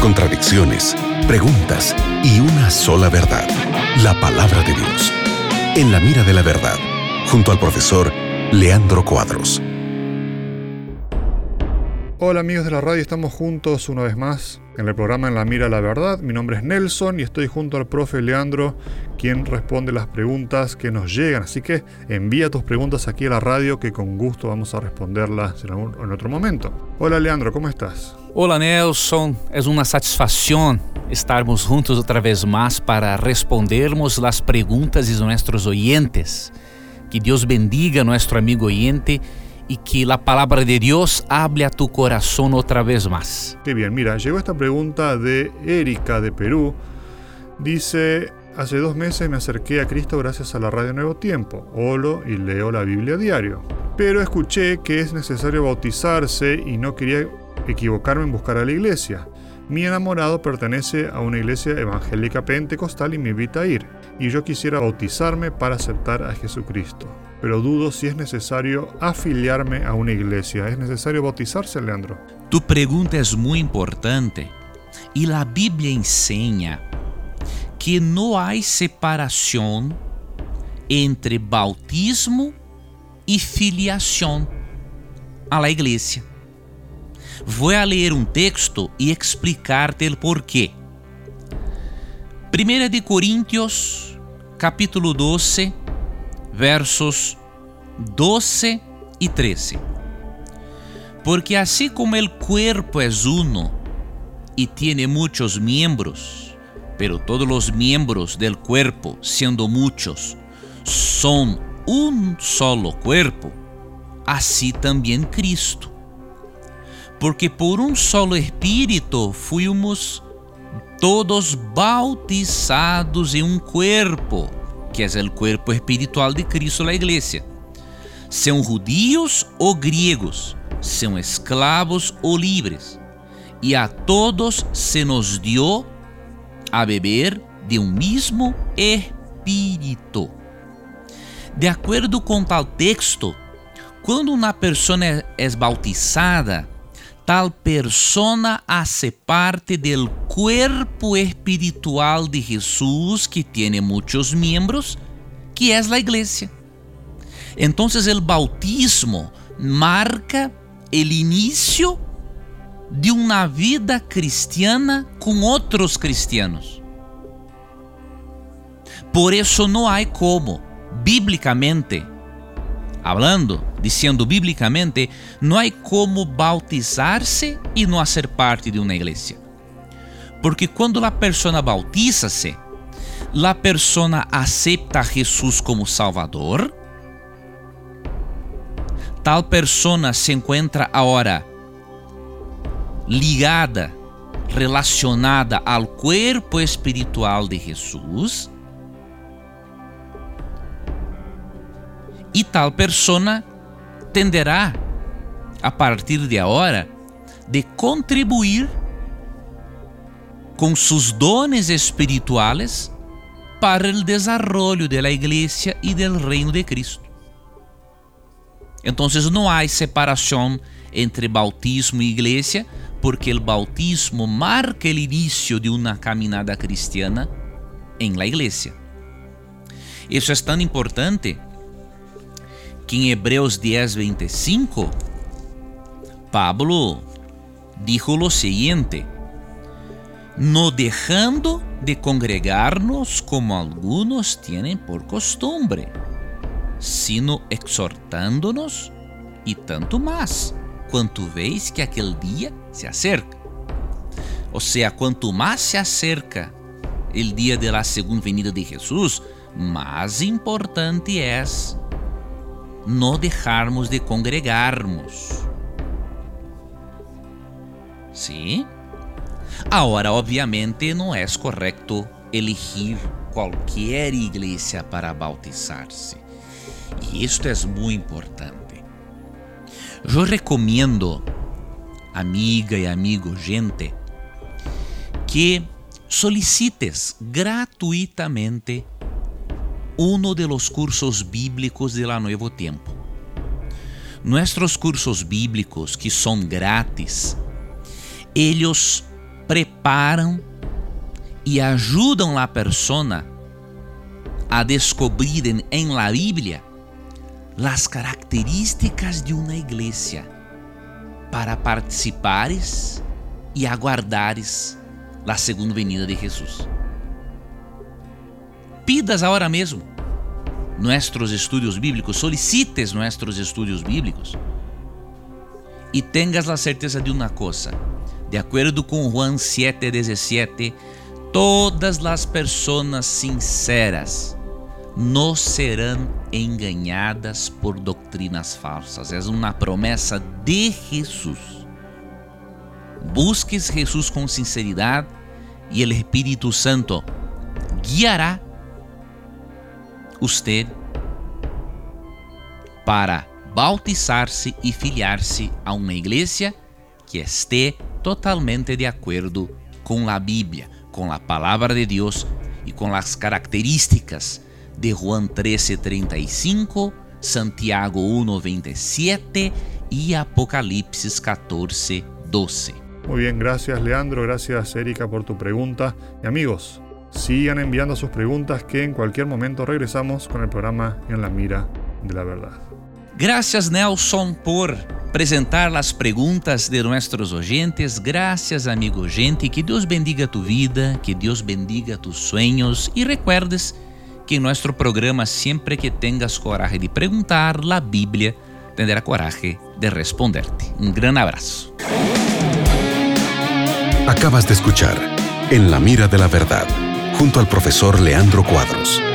contradicciones, preguntas y una sola verdad, la palabra de Dios. En la mira de la verdad, junto al profesor Leandro Cuadros. Hola amigos de la radio, estamos juntos una vez más en el programa En la Mira la Verdad. Mi nombre es Nelson y estoy junto al profe Leandro, quien responde las preguntas que nos llegan. Así que envía tus preguntas aquí a la radio que con gusto vamos a responderlas en otro momento. Hola Leandro, ¿cómo estás? Hola Nelson, es una satisfacción estarmos juntos otra vez más para respondermos las preguntas de nuestros oyentes. Que Dios bendiga a nuestro amigo oyente y que la palabra de Dios hable a tu corazón otra vez más. Qué bien, mira, llegó esta pregunta de Erika de Perú. Dice, hace dos meses me acerqué a Cristo gracias a la radio Nuevo Tiempo, olo y leo la Biblia diario. Pero escuché que es necesario bautizarse y no quería equivocarme en buscar a la iglesia. Mi enamorado pertenece a una iglesia evangélica pentecostal y me invita a ir, y yo quisiera bautizarme para aceptar a Jesucristo pero dudo si es necesario afiliarme a una iglesia. ¿Es necesario bautizarse, Leandro? Tu pregunta es muy importante y la Biblia enseña que no hay separación entre bautismo y filiación a la iglesia. Voy a leer un texto y explicarte el porquê. Primera de Corintios, capítulo 12, versos 12 y 13. Porque así como el cuerpo es uno y tiene muchos miembros, pero todos los miembros del cuerpo, siendo muchos, son un solo cuerpo, así también Cristo. Porque por un solo espíritu fuimos todos bautizados en un cuerpo que é o corpo espiritual de Cristo na igreja. São judios ou gregos, são escravos ou livres, e a todos se nos dio a beber de um mesmo espírito. De acordo com tal texto, quando uma pessoa é bautizada, tal persona hace parte del cuerpo espiritual de Jesús que tiene muchos miembros, que es la iglesia. Entonces el bautismo marca el inicio de una vida cristiana con otros cristianos. Por eso no hay como, bíblicamente, hablando, dizendo biblicamente, não há como bautizar-se e não ser parte de uma igreja. Porque quando a pessoa bautiza-se, a pessoa aceita a como Salvador, tal pessoa se encontra agora ligada, relacionada ao corpo espiritual de Jesus e tal persona tenderá, a partir de agora, de contribuir com seus dones espirituais para o desenvolvimento da igreja e do reino de Cristo. Então, não há separação entre bautismo e igreja, porque o bautismo marca o início de uma caminhada cristiana em la igreja. Isso é tão importante En Hebreos 10:25, Pablo dijo lo siguiente, no dejando de congregarnos como algunos tienen por costumbre, sino exhortándonos y tanto más cuanto veis que aquel día se acerca. O sea, cuanto más se acerca el día de la segunda venida de Jesús, más importante es no dejarmos de congregarmos. Sim? Agora, obviamente, não é correto elegir qualquer igreja para bautizar-se. E isto é muito importante. Eu recomendo, amiga e amigo, gente, que solicites gratuitamente uno de los cursos bíblicos de la Nuevo Tiempo. Nuestros cursos bíblicos, que son gratis, ellos preparam e ajudam a persona a descobrir em la Bíblia as características de uma igreja para participares e aguardares a segunda venida de Jesus. Pidas agora mesmo nossos estudos bíblicos, solicites nossos estudos bíblicos e tengas a certeza de uma coisa. De acordo com Juan 7:17, todas as pessoas sinceras não serão enganadas por doutrinas falsas. É uma promessa de Jesus. Busques Jesus com sinceridade e o Espírito Santo guiará usted para bautizar-se e filiar-se a uma igreja que esteja totalmente de acordo com a Bíblia, com a palavra de Deus e com as características de Juan 13:35, Santiago 1:27 e Apocalipse 14:12. Muy bien, gracias Leandro, gracias Erika por tu pregunta. Y amigos, sigan enviando sus preguntas que en cualquier momento regresamos con el programa En la Mira de la Verdad. Gracias Nelson por apresentar as perguntas de nossos oyentes. Graças, amigo gente. Que Deus bendiga tu vida, que Deus bendiga tus sueños e recuerdes que em nosso programa, sempre que tengas coragem de perguntar, a Bíblia tendrá coragem de responderte. Um grande abraço. Acabas de escuchar En la mira de la verdad, junto al profesor Leandro Cuadros.